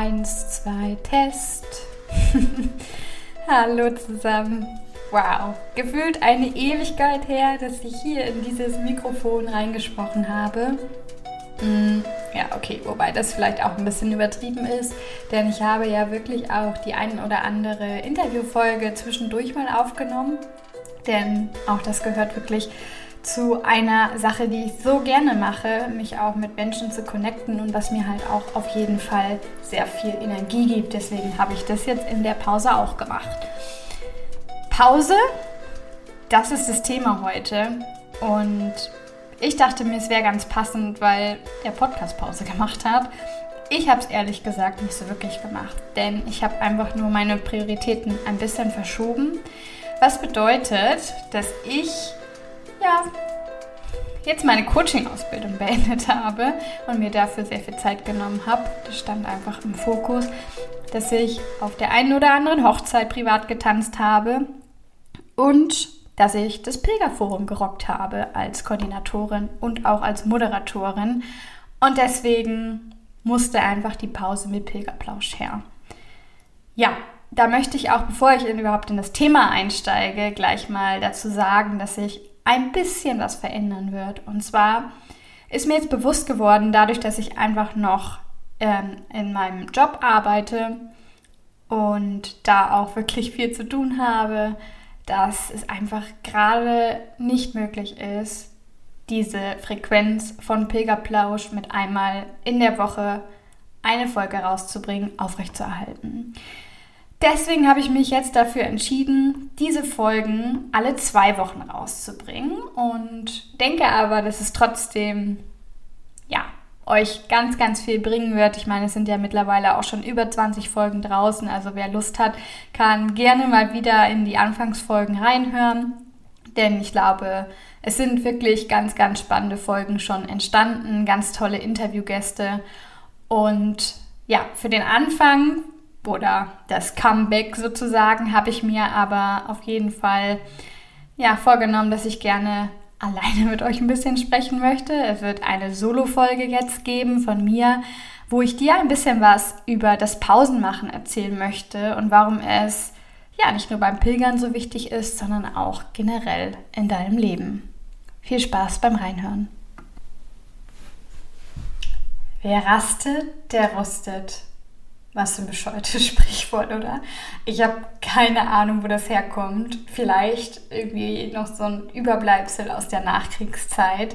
Eins, zwei, Test. Hallo zusammen. Wow, gefühlt eine Ewigkeit her, dass ich hier in dieses Mikrofon reingesprochen habe. Mm, ja, okay, wobei das vielleicht auch ein bisschen übertrieben ist, denn ich habe ja wirklich auch die ein oder andere Interviewfolge zwischendurch mal aufgenommen, denn auch das gehört wirklich zu einer Sache, die ich so gerne mache, mich auch mit Menschen zu connecten und was mir halt auch auf jeden Fall sehr viel Energie gibt. Deswegen habe ich das jetzt in der Pause auch gemacht. Pause, das ist das Thema heute. Und ich dachte mir, es wäre ganz passend, weil der Podcast Pause gemacht hat. Ich habe es ehrlich gesagt nicht so wirklich gemacht, denn ich habe einfach nur meine Prioritäten ein bisschen verschoben. Was bedeutet, dass ich ja, jetzt meine Coaching-Ausbildung beendet habe und mir dafür sehr viel Zeit genommen habe. Das stand einfach im Fokus, dass ich auf der einen oder anderen Hochzeit privat getanzt habe und dass ich das Pilgerforum gerockt habe als Koordinatorin und auch als Moderatorin. Und deswegen musste einfach die Pause mit Pilgerplausch her. Ja, da möchte ich auch, bevor ich überhaupt in das Thema einsteige, gleich mal dazu sagen, dass ich ein bisschen was verändern wird. Und zwar ist mir jetzt bewusst geworden, dadurch, dass ich einfach noch ähm, in meinem Job arbeite und da auch wirklich viel zu tun habe, dass es einfach gerade nicht möglich ist, diese Frequenz von Pilgerplausch mit einmal in der Woche eine Folge rauszubringen, aufrechtzuerhalten. Deswegen habe ich mich jetzt dafür entschieden, diese Folgen alle zwei Wochen rauszubringen und denke aber, dass es trotzdem, ja, euch ganz, ganz viel bringen wird. Ich meine, es sind ja mittlerweile auch schon über 20 Folgen draußen, also wer Lust hat, kann gerne mal wieder in die Anfangsfolgen reinhören, denn ich glaube, es sind wirklich ganz, ganz spannende Folgen schon entstanden, ganz tolle Interviewgäste. Und ja, für den Anfang oder das Comeback sozusagen habe ich mir aber auf jeden Fall ja, vorgenommen, dass ich gerne alleine mit euch ein bisschen sprechen möchte. Es wird eine Solo-Folge jetzt geben von mir, wo ich dir ein bisschen was über das Pausenmachen erzählen möchte und warum es ja nicht nur beim Pilgern so wichtig ist, sondern auch generell in deinem Leben. Viel Spaß beim Reinhören. Wer rastet, der rostet. Was für ein bescheuertes Sprichwort, oder? Ich habe keine Ahnung, wo das herkommt. Vielleicht irgendwie noch so ein Überbleibsel aus der Nachkriegszeit.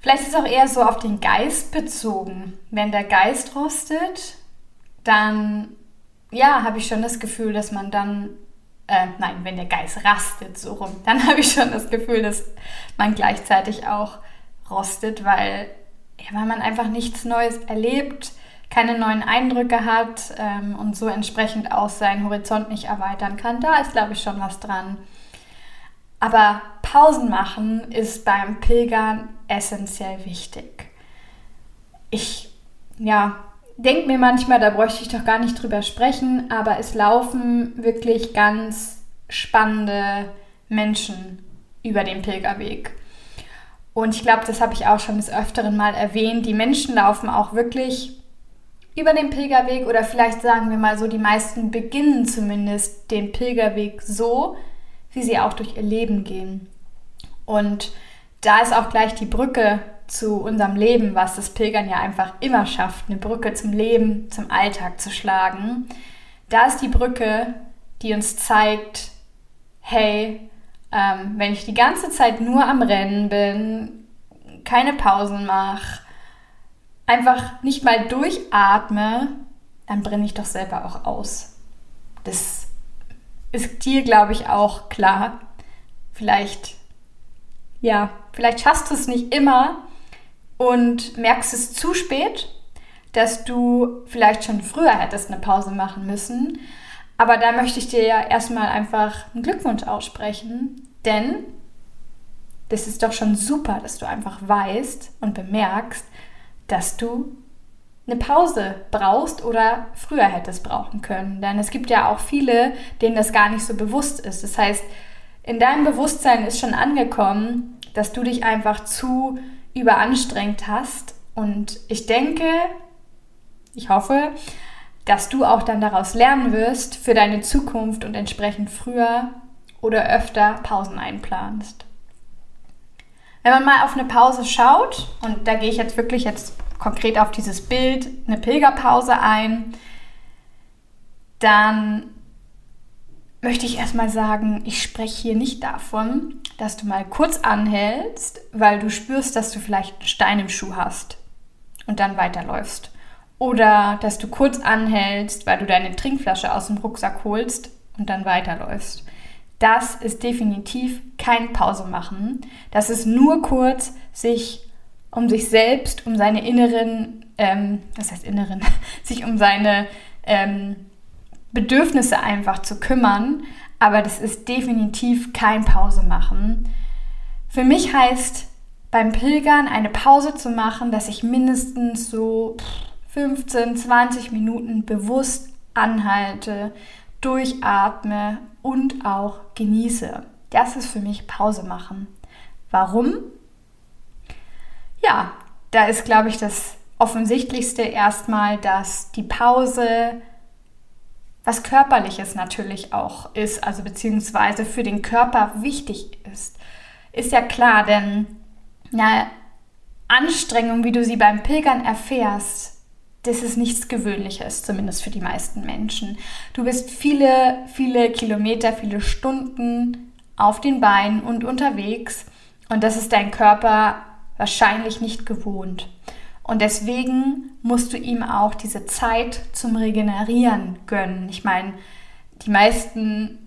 Vielleicht ist es auch eher so auf den Geist bezogen. Wenn der Geist rostet, dann, ja, habe ich schon das Gefühl, dass man dann, äh, nein, wenn der Geist rastet, so rum, dann habe ich schon das Gefühl, dass man gleichzeitig auch rostet, weil, ja, weil man einfach nichts Neues erlebt keine neuen Eindrücke hat ähm, und so entsprechend auch seinen Horizont nicht erweitern kann. Da ist, glaube ich, schon was dran. Aber Pausen machen ist beim Pilgern essentiell wichtig. Ich, ja, denke mir manchmal, da bräuchte ich doch gar nicht drüber sprechen, aber es laufen wirklich ganz spannende Menschen über den Pilgerweg. Und ich glaube, das habe ich auch schon des Öfteren mal erwähnt. Die Menschen laufen auch wirklich über den Pilgerweg oder vielleicht sagen wir mal so, die meisten beginnen zumindest den Pilgerweg so, wie sie auch durch ihr Leben gehen. Und da ist auch gleich die Brücke zu unserem Leben, was das Pilgern ja einfach immer schafft, eine Brücke zum Leben, zum Alltag zu schlagen. Da ist die Brücke, die uns zeigt, hey, ähm, wenn ich die ganze Zeit nur am Rennen bin, keine Pausen mache, einfach nicht mal durchatme, dann brenne ich doch selber auch aus. Das ist dir, glaube ich, auch klar. Vielleicht ja, vielleicht schaffst du es nicht immer und merkst es zu spät, dass du vielleicht schon früher hättest eine Pause machen müssen. Aber da möchte ich dir ja erstmal einfach einen Glückwunsch aussprechen, denn das ist doch schon super, dass du einfach weißt und bemerkst, dass du eine Pause brauchst oder früher hättest brauchen können. Denn es gibt ja auch viele, denen das gar nicht so bewusst ist. Das heißt, in deinem Bewusstsein ist schon angekommen, dass du dich einfach zu überanstrengt hast. Und ich denke, ich hoffe, dass du auch dann daraus lernen wirst für deine Zukunft und entsprechend früher oder öfter Pausen einplanst. Wenn man mal auf eine Pause schaut, und da gehe ich jetzt wirklich jetzt konkret auf dieses Bild, eine Pilgerpause ein, dann möchte ich erstmal sagen, ich spreche hier nicht davon, dass du mal kurz anhältst, weil du spürst, dass du vielleicht einen Stein im Schuh hast und dann weiterläufst. Oder dass du kurz anhältst, weil du deine Trinkflasche aus dem Rucksack holst und dann weiterläufst. Das ist definitiv kein Pause machen. Das ist nur kurz sich um sich selbst, um seine inneren, ähm, was heißt inneren, sich um seine ähm, Bedürfnisse einfach zu kümmern. Aber das ist definitiv kein Pause machen. Für mich heißt beim Pilgern eine Pause zu machen, dass ich mindestens so 15, 20 Minuten bewusst anhalte, durchatme und auch genieße. Das ist für mich Pause machen. Warum? Ja, da ist, glaube ich, das Offensichtlichste erstmal, dass die Pause was körperliches natürlich auch ist, also beziehungsweise für den Körper wichtig ist. Ist ja klar, denn ja, Anstrengung, wie du sie beim Pilgern erfährst, das ist nichts Gewöhnliches, zumindest für die meisten Menschen. Du bist viele, viele Kilometer, viele Stunden auf den Beinen und unterwegs und das ist dein Körper wahrscheinlich nicht gewohnt. Und deswegen musst du ihm auch diese Zeit zum Regenerieren gönnen. Ich meine, die meisten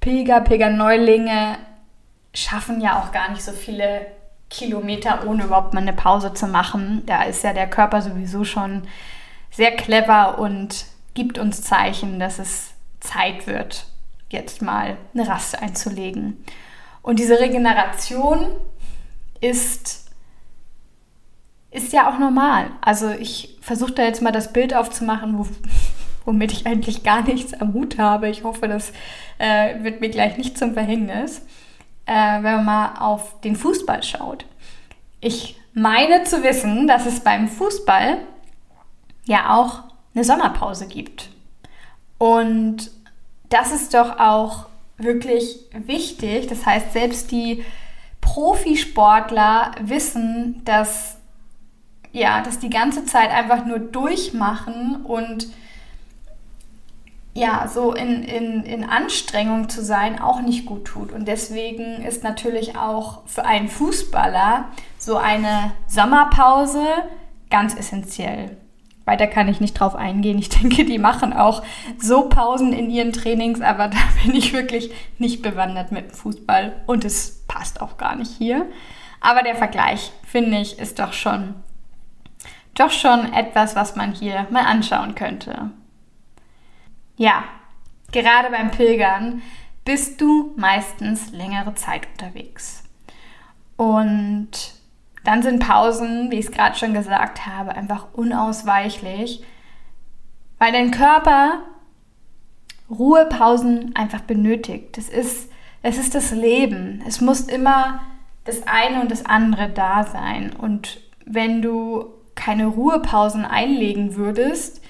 Pilger, Pilgerneulinge schaffen ja auch gar nicht so viele Kilometer, ohne überhaupt mal eine Pause zu machen. Da ist ja der Körper sowieso schon sehr clever und gibt uns Zeichen, dass es Zeit wird, jetzt mal eine Rast einzulegen. Und diese Regeneration ist, ist ja auch normal. Also ich versuche da jetzt mal das Bild aufzumachen, wo, womit ich eigentlich gar nichts am Hut habe. Ich hoffe, das äh, wird mir gleich nicht zum Verhängnis äh, wenn man mal auf den Fußball schaut. Ich meine zu wissen, dass es beim Fußball ja auch eine Sommerpause gibt. Und das ist doch auch wirklich wichtig. Das heißt, selbst die Profisportler wissen, dass ja, dass die ganze Zeit einfach nur durchmachen und ja, so in, in, in Anstrengung zu sein auch nicht gut tut. Und deswegen ist natürlich auch für einen Fußballer so eine Sommerpause ganz essentiell. Weiter kann ich nicht drauf eingehen. Ich denke, die machen auch so Pausen in ihren Trainings, aber da bin ich wirklich nicht bewandert mit dem Fußball und es passt auch gar nicht hier. Aber der Vergleich, finde ich, ist doch schon, doch schon etwas, was man hier mal anschauen könnte. Ja, gerade beim Pilgern bist du meistens längere Zeit unterwegs. Und dann sind Pausen, wie ich es gerade schon gesagt habe, einfach unausweichlich, weil dein Körper Ruhepausen einfach benötigt. Das ist, es ist das Leben. Es muss immer das eine und das andere da sein. Und wenn du keine Ruhepausen einlegen würdest,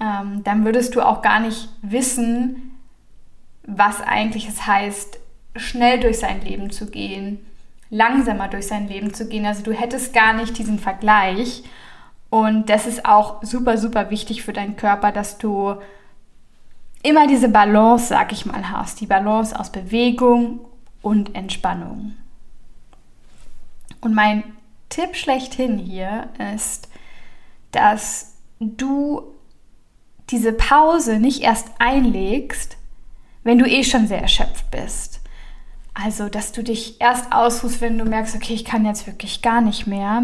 ähm, dann würdest du auch gar nicht wissen, was eigentlich es heißt, schnell durch sein Leben zu gehen, langsamer durch sein Leben zu gehen. Also du hättest gar nicht diesen Vergleich. Und das ist auch super, super wichtig für deinen Körper, dass du immer diese Balance, sag ich mal, hast. Die Balance aus Bewegung und Entspannung. Und mein Tipp schlechthin hier ist, dass du diese Pause nicht erst einlegst, wenn du eh schon sehr erschöpft bist. Also, dass du dich erst ausruhst, wenn du merkst, okay, ich kann jetzt wirklich gar nicht mehr.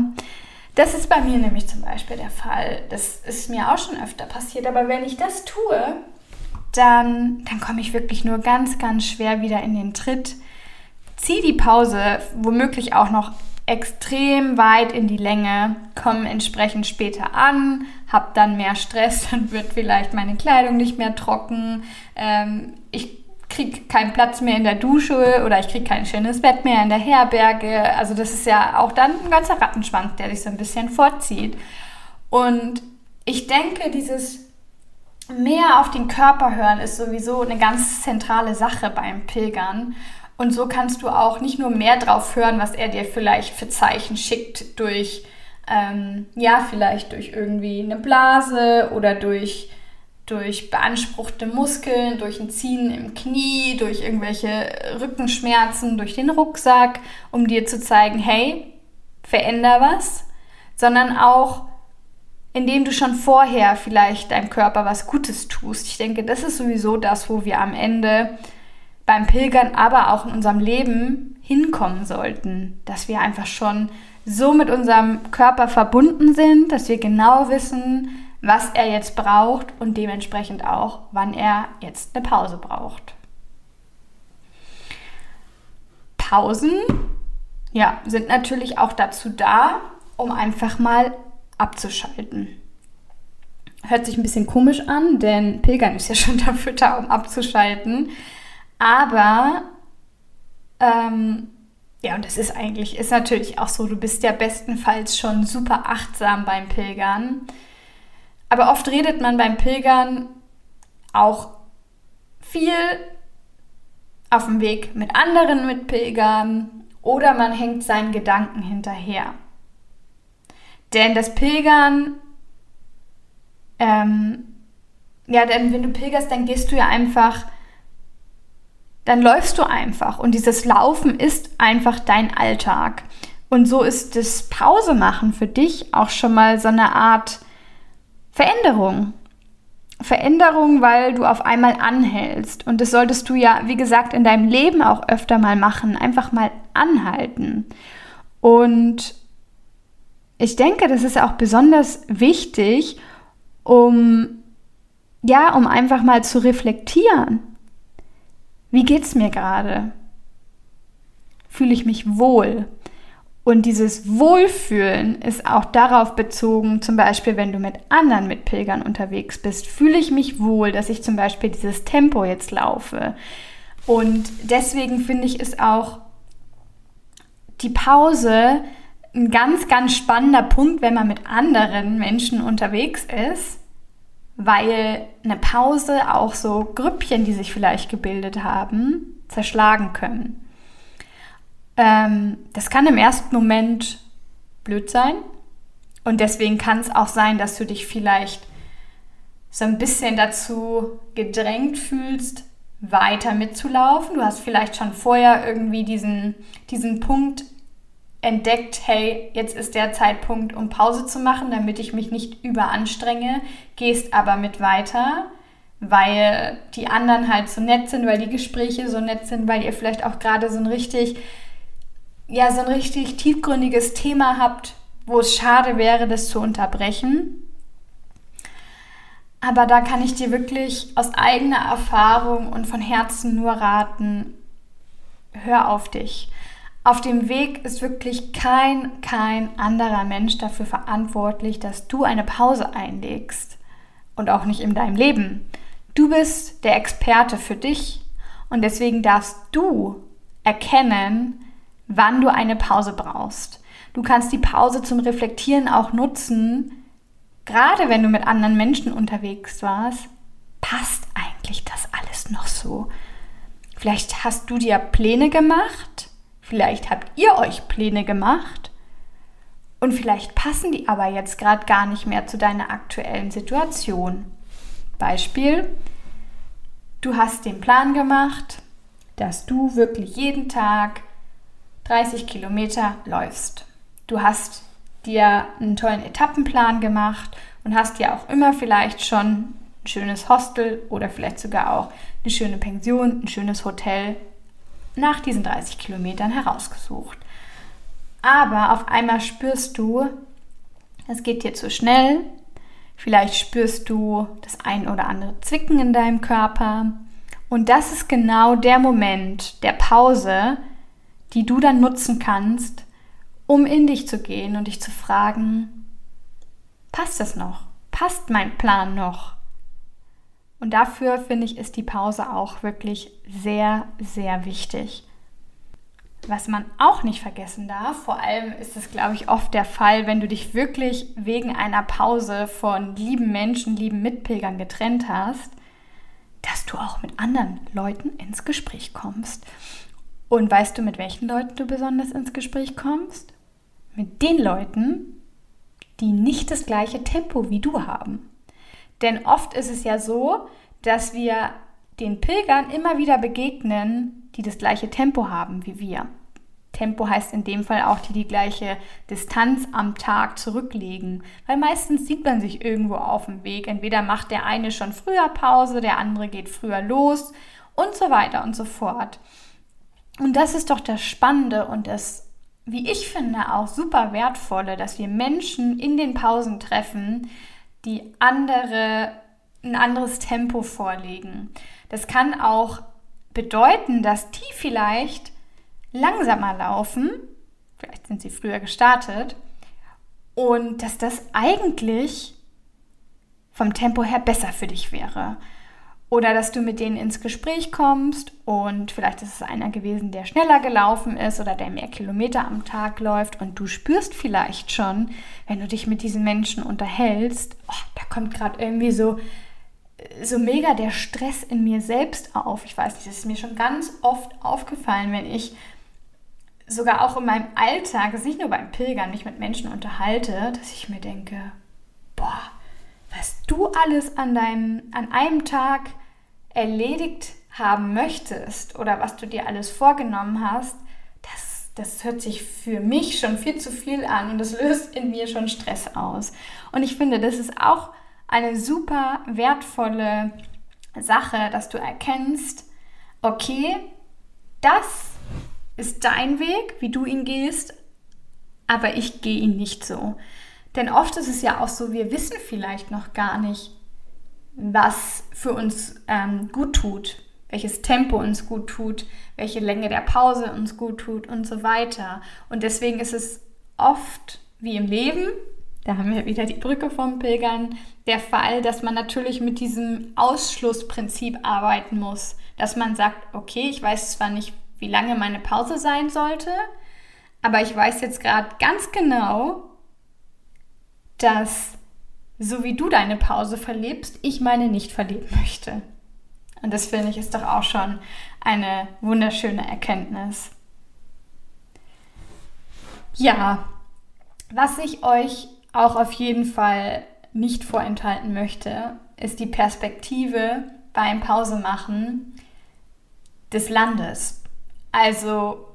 Das ist bei mir nämlich zum Beispiel der Fall. Das ist mir auch schon öfter passiert. Aber wenn ich das tue, dann, dann komme ich wirklich nur ganz, ganz schwer wieder in den Tritt. Zieh die Pause womöglich auch noch extrem weit in die Länge, komme entsprechend später an, habe dann mehr Stress, dann wird vielleicht meine Kleidung nicht mehr trocken, ähm, ich kriege keinen Platz mehr in der Dusche oder ich kriege kein schönes Bett mehr in der Herberge. Also das ist ja auch dann ein ganzer Rattenschwanz, der sich so ein bisschen vorzieht. Und ich denke, dieses mehr auf den Körper hören ist sowieso eine ganz zentrale Sache beim Pilgern. Und so kannst du auch nicht nur mehr drauf hören, was er dir vielleicht für Zeichen schickt durch, ähm, ja, vielleicht durch irgendwie eine Blase oder durch, durch beanspruchte Muskeln, durch ein Ziehen im Knie, durch irgendwelche Rückenschmerzen, durch den Rucksack, um dir zu zeigen, hey, veränder was, sondern auch indem du schon vorher vielleicht deinem Körper was Gutes tust. Ich denke, das ist sowieso das, wo wir am Ende beim Pilgern, aber auch in unserem Leben hinkommen sollten, dass wir einfach schon so mit unserem Körper verbunden sind, dass wir genau wissen, was er jetzt braucht und dementsprechend auch, wann er jetzt eine Pause braucht. Pausen, ja, sind natürlich auch dazu da, um einfach mal abzuschalten. Hört sich ein bisschen komisch an, denn Pilgern ist ja schon dafür da, um abzuschalten. Aber ähm, ja, und das ist eigentlich, ist natürlich auch so, du bist ja bestenfalls schon super achtsam beim Pilgern. Aber oft redet man beim Pilgern auch viel auf dem Weg mit anderen Mitpilgern oder man hängt seinen Gedanken hinterher. Denn das Pilgern, ähm, ja, denn wenn du pilgerst, dann gehst du ja einfach, dann läufst du einfach. Und dieses Laufen ist einfach dein Alltag. Und so ist das Pause machen für dich auch schon mal so eine Art Veränderung. Veränderung, weil du auf einmal anhältst. Und das solltest du ja, wie gesagt, in deinem Leben auch öfter mal machen. Einfach mal anhalten. Und ich denke, das ist auch besonders wichtig, um ja, um einfach mal zu reflektieren. Wie geht's mir gerade? Fühle ich mich wohl? Und dieses Wohlfühlen ist auch darauf bezogen, zum Beispiel, wenn du mit anderen Mitpilgern unterwegs bist, fühle ich mich wohl, dass ich zum Beispiel dieses Tempo jetzt laufe. Und deswegen finde ich es auch die Pause ein ganz, ganz spannender Punkt, wenn man mit anderen Menschen unterwegs ist, weil eine Pause auch so Grüppchen, die sich vielleicht gebildet haben, zerschlagen können. Ähm, das kann im ersten Moment blöd sein und deswegen kann es auch sein, dass du dich vielleicht so ein bisschen dazu gedrängt fühlst, weiter mitzulaufen. Du hast vielleicht schon vorher irgendwie diesen, diesen Punkt entdeckt, hey, jetzt ist der Zeitpunkt, um Pause zu machen, damit ich mich nicht überanstrenge, gehst aber mit weiter, weil die anderen halt so nett sind, weil die Gespräche so nett sind, weil ihr vielleicht auch gerade so ein richtig, ja, so ein richtig tiefgründiges Thema habt, wo es schade wäre, das zu unterbrechen. Aber da kann ich dir wirklich aus eigener Erfahrung und von Herzen nur raten, hör auf dich. Auf dem Weg ist wirklich kein, kein anderer Mensch dafür verantwortlich, dass du eine Pause einlegst. Und auch nicht in deinem Leben. Du bist der Experte für dich und deswegen darfst du erkennen, wann du eine Pause brauchst. Du kannst die Pause zum Reflektieren auch nutzen, gerade wenn du mit anderen Menschen unterwegs warst. Passt eigentlich das alles noch so? Vielleicht hast du dir Pläne gemacht Vielleicht habt ihr euch Pläne gemacht und vielleicht passen die aber jetzt gerade gar nicht mehr zu deiner aktuellen Situation. Beispiel, du hast den Plan gemacht, dass du wirklich jeden Tag 30 Kilometer läufst. Du hast dir einen tollen Etappenplan gemacht und hast dir auch immer vielleicht schon ein schönes Hostel oder vielleicht sogar auch eine schöne Pension, ein schönes Hotel nach diesen 30 Kilometern herausgesucht. Aber auf einmal spürst du, es geht dir zu schnell. Vielleicht spürst du das ein oder andere Zwicken in deinem Körper. Und das ist genau der Moment der Pause, die du dann nutzen kannst, um in dich zu gehen und dich zu fragen, passt das noch? Passt mein Plan noch? Und dafür finde ich, ist die Pause auch wirklich sehr, sehr wichtig. Was man auch nicht vergessen darf, vor allem ist es, glaube ich, oft der Fall, wenn du dich wirklich wegen einer Pause von lieben Menschen, lieben Mitpilgern getrennt hast, dass du auch mit anderen Leuten ins Gespräch kommst. Und weißt du, mit welchen Leuten du besonders ins Gespräch kommst? Mit den Leuten, die nicht das gleiche Tempo wie du haben. Denn oft ist es ja so, dass wir den Pilgern immer wieder begegnen, die das gleiche Tempo haben wie wir. Tempo heißt in dem Fall auch, die die gleiche Distanz am Tag zurücklegen. Weil meistens sieht man sich irgendwo auf dem Weg. Entweder macht der eine schon früher Pause, der andere geht früher los und so weiter und so fort. Und das ist doch das Spannende und das, wie ich finde, auch super wertvolle, dass wir Menschen in den Pausen treffen, die andere, ein anderes Tempo vorlegen. Das kann auch bedeuten, dass die vielleicht langsamer laufen, vielleicht sind sie früher gestartet, und dass das eigentlich vom Tempo her besser für dich wäre. Oder dass du mit denen ins Gespräch kommst und vielleicht ist es einer gewesen, der schneller gelaufen ist oder der mehr Kilometer am Tag läuft und du spürst vielleicht schon, wenn du dich mit diesen Menschen unterhältst, oh, da kommt gerade irgendwie so, so mega der Stress in mir selbst auf. Ich weiß nicht, das ist mir schon ganz oft aufgefallen, wenn ich sogar auch in meinem Alltag, nicht nur beim Pilgern, mich mit Menschen unterhalte, dass ich mir denke, boah, was du alles an, deinem, an einem Tag erledigt haben möchtest oder was du dir alles vorgenommen hast, das, das hört sich für mich schon viel zu viel an und das löst in mir schon Stress aus. Und ich finde, das ist auch eine super wertvolle Sache, dass du erkennst, okay, das ist dein Weg, wie du ihn gehst, aber ich gehe ihn nicht so. Denn oft ist es ja auch so, wir wissen vielleicht noch gar nicht, was für uns ähm, gut tut, welches Tempo uns gut tut, welche Länge der Pause uns gut tut und so weiter. Und deswegen ist es oft wie im Leben, da haben wir wieder die Brücke vom Pilgern, der Fall, dass man natürlich mit diesem Ausschlussprinzip arbeiten muss. Dass man sagt, okay, ich weiß zwar nicht, wie lange meine Pause sein sollte, aber ich weiß jetzt gerade ganz genau, dass so wie du deine Pause verlebst, ich meine nicht verleben möchte. Und das finde ich ist doch auch schon eine wunderschöne Erkenntnis. Ja, was ich euch auch auf jeden Fall nicht vorenthalten möchte, ist die Perspektive beim Pausemachen des Landes. Also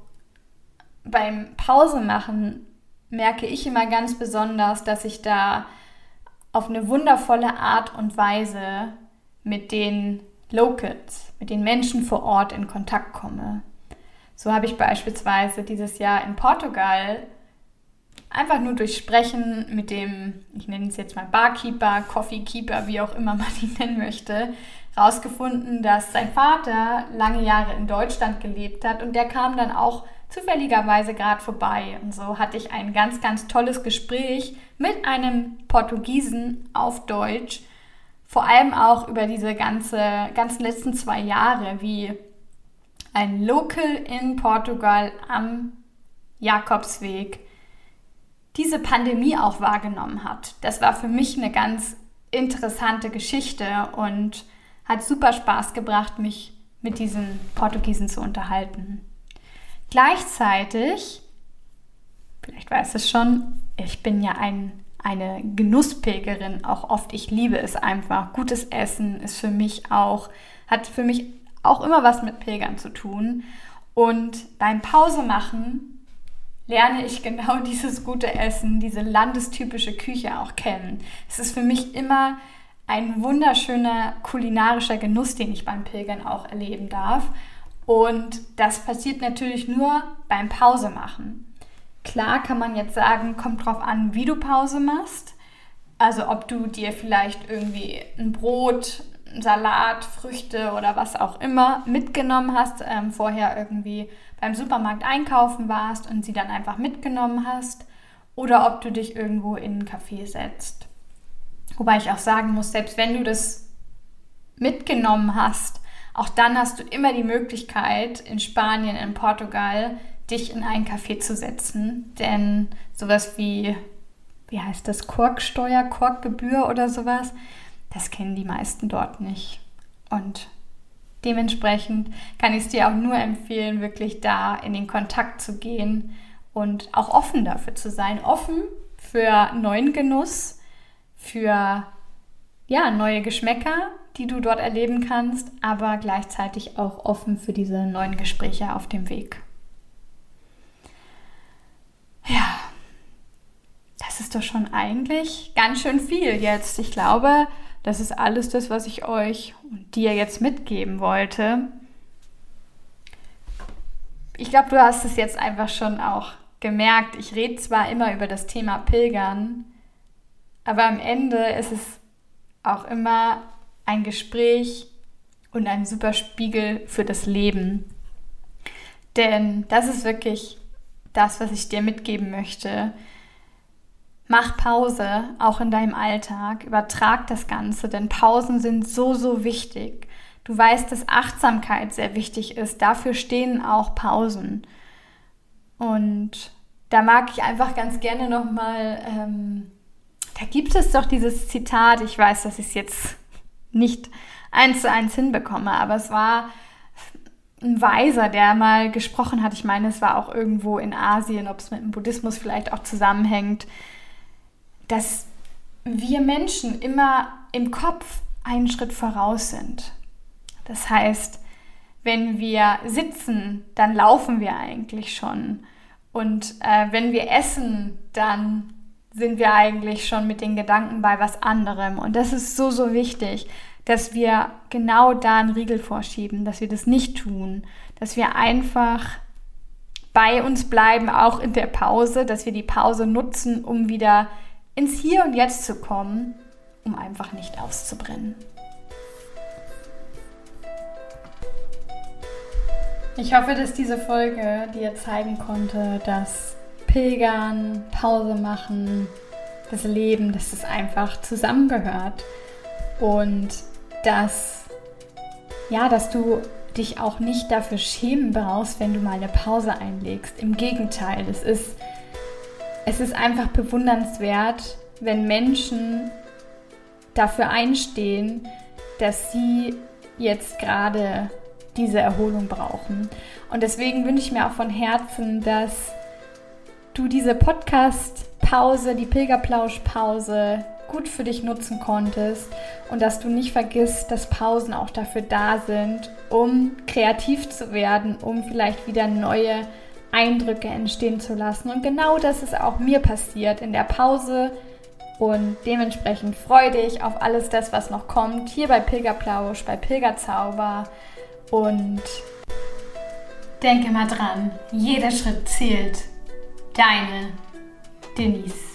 beim Pausemachen merke ich immer ganz besonders, dass ich da auf eine wundervolle Art und Weise mit den Locals, mit den Menschen vor Ort in Kontakt komme. So habe ich beispielsweise dieses Jahr in Portugal einfach nur durch Sprechen mit dem, ich nenne es jetzt mal Barkeeper, Coffeekeeper, wie auch immer man ihn nennen möchte, herausgefunden, dass sein Vater lange Jahre in Deutschland gelebt hat und der kam dann auch zufälligerweise gerade vorbei. Und so hatte ich ein ganz, ganz tolles Gespräch mit einem Portugiesen auf Deutsch, vor allem auch über diese ganze, ganzen letzten zwei Jahre, wie ein Local in Portugal am Jakobsweg diese Pandemie auch wahrgenommen hat. Das war für mich eine ganz interessante Geschichte und hat super Spaß gebracht, mich mit diesen Portugiesen zu unterhalten. Gleichzeitig, vielleicht weißt du es schon, ich bin ja ein, eine Genusspilgerin, auch oft. Ich liebe es einfach. Gutes Essen ist für mich auch, hat für mich auch immer was mit Pilgern zu tun. Und beim Pause machen lerne ich genau dieses gute Essen, diese landestypische Küche auch kennen. Es ist für mich immer ein wunderschöner kulinarischer Genuss, den ich beim Pilgern auch erleben darf. Und das passiert natürlich nur beim Pause machen. Klar kann man jetzt sagen, kommt drauf an, wie du Pause machst. Also ob du dir vielleicht irgendwie ein Brot, Salat, Früchte oder was auch immer mitgenommen hast, ähm, vorher irgendwie beim Supermarkt einkaufen warst und sie dann einfach mitgenommen hast. Oder ob du dich irgendwo in einen Café setzt. Wobei ich auch sagen muss, selbst wenn du das mitgenommen hast, auch dann hast du immer die Möglichkeit, in Spanien, in Portugal, dich in einen Café zu setzen. Denn sowas wie, wie heißt das, Korksteuer, Korkgebühr oder sowas, das kennen die meisten dort nicht. Und dementsprechend kann ich es dir auch nur empfehlen, wirklich da in den Kontakt zu gehen und auch offen dafür zu sein. Offen für neuen Genuss, für ja, neue Geschmäcker, die du dort erleben kannst, aber gleichzeitig auch offen für diese neuen Gespräche auf dem Weg. Ja, das ist doch schon eigentlich ganz schön viel jetzt. Ich glaube, das ist alles das, was ich euch und dir jetzt mitgeben wollte. Ich glaube, du hast es jetzt einfach schon auch gemerkt. Ich rede zwar immer über das Thema Pilgern, aber am Ende ist es auch immer ein Gespräch und ein super Spiegel für das Leben. Denn das ist wirklich das, was ich dir mitgeben möchte. Mach Pause, auch in deinem Alltag. Übertrag das Ganze, denn Pausen sind so, so wichtig. Du weißt, dass Achtsamkeit sehr wichtig ist. Dafür stehen auch Pausen. Und da mag ich einfach ganz gerne nochmal, ähm, da gibt es doch dieses Zitat, ich weiß, dass ich es jetzt nicht eins zu eins hinbekomme, aber es war ein Weiser, der mal gesprochen hat. Ich meine, es war auch irgendwo in Asien, ob es mit dem Buddhismus vielleicht auch zusammenhängt, dass wir Menschen immer im Kopf einen Schritt voraus sind. Das heißt, wenn wir sitzen, dann laufen wir eigentlich schon. Und äh, wenn wir essen, dann sind wir eigentlich schon mit den Gedanken bei was anderem. Und das ist so, so wichtig, dass wir genau da einen Riegel vorschieben, dass wir das nicht tun, dass wir einfach bei uns bleiben, auch in der Pause, dass wir die Pause nutzen, um wieder ins Hier und Jetzt zu kommen, um einfach nicht auszubrennen. Ich hoffe, dass diese Folge dir zeigen konnte, dass Pilgern, Pause machen, das Leben, dass es einfach zusammengehört und dass ja, dass du dich auch nicht dafür schämen brauchst, wenn du mal eine Pause einlegst. Im Gegenteil, es ist es ist einfach bewundernswert, wenn Menschen dafür einstehen, dass sie jetzt gerade diese Erholung brauchen. Und deswegen wünsche ich mir auch von Herzen, dass du diese Podcast-Pause, die Pilgerplausch-Pause gut für dich nutzen konntest und dass du nicht vergisst, dass Pausen auch dafür da sind, um kreativ zu werden, um vielleicht wieder neue Eindrücke entstehen zu lassen. Und genau das ist auch mir passiert in der Pause. Und dementsprechend freue dich auf alles das, was noch kommt, hier bei Pilgerplausch, bei Pilgerzauber. Und denke mal dran, jeder Schritt zählt. Deine Denise.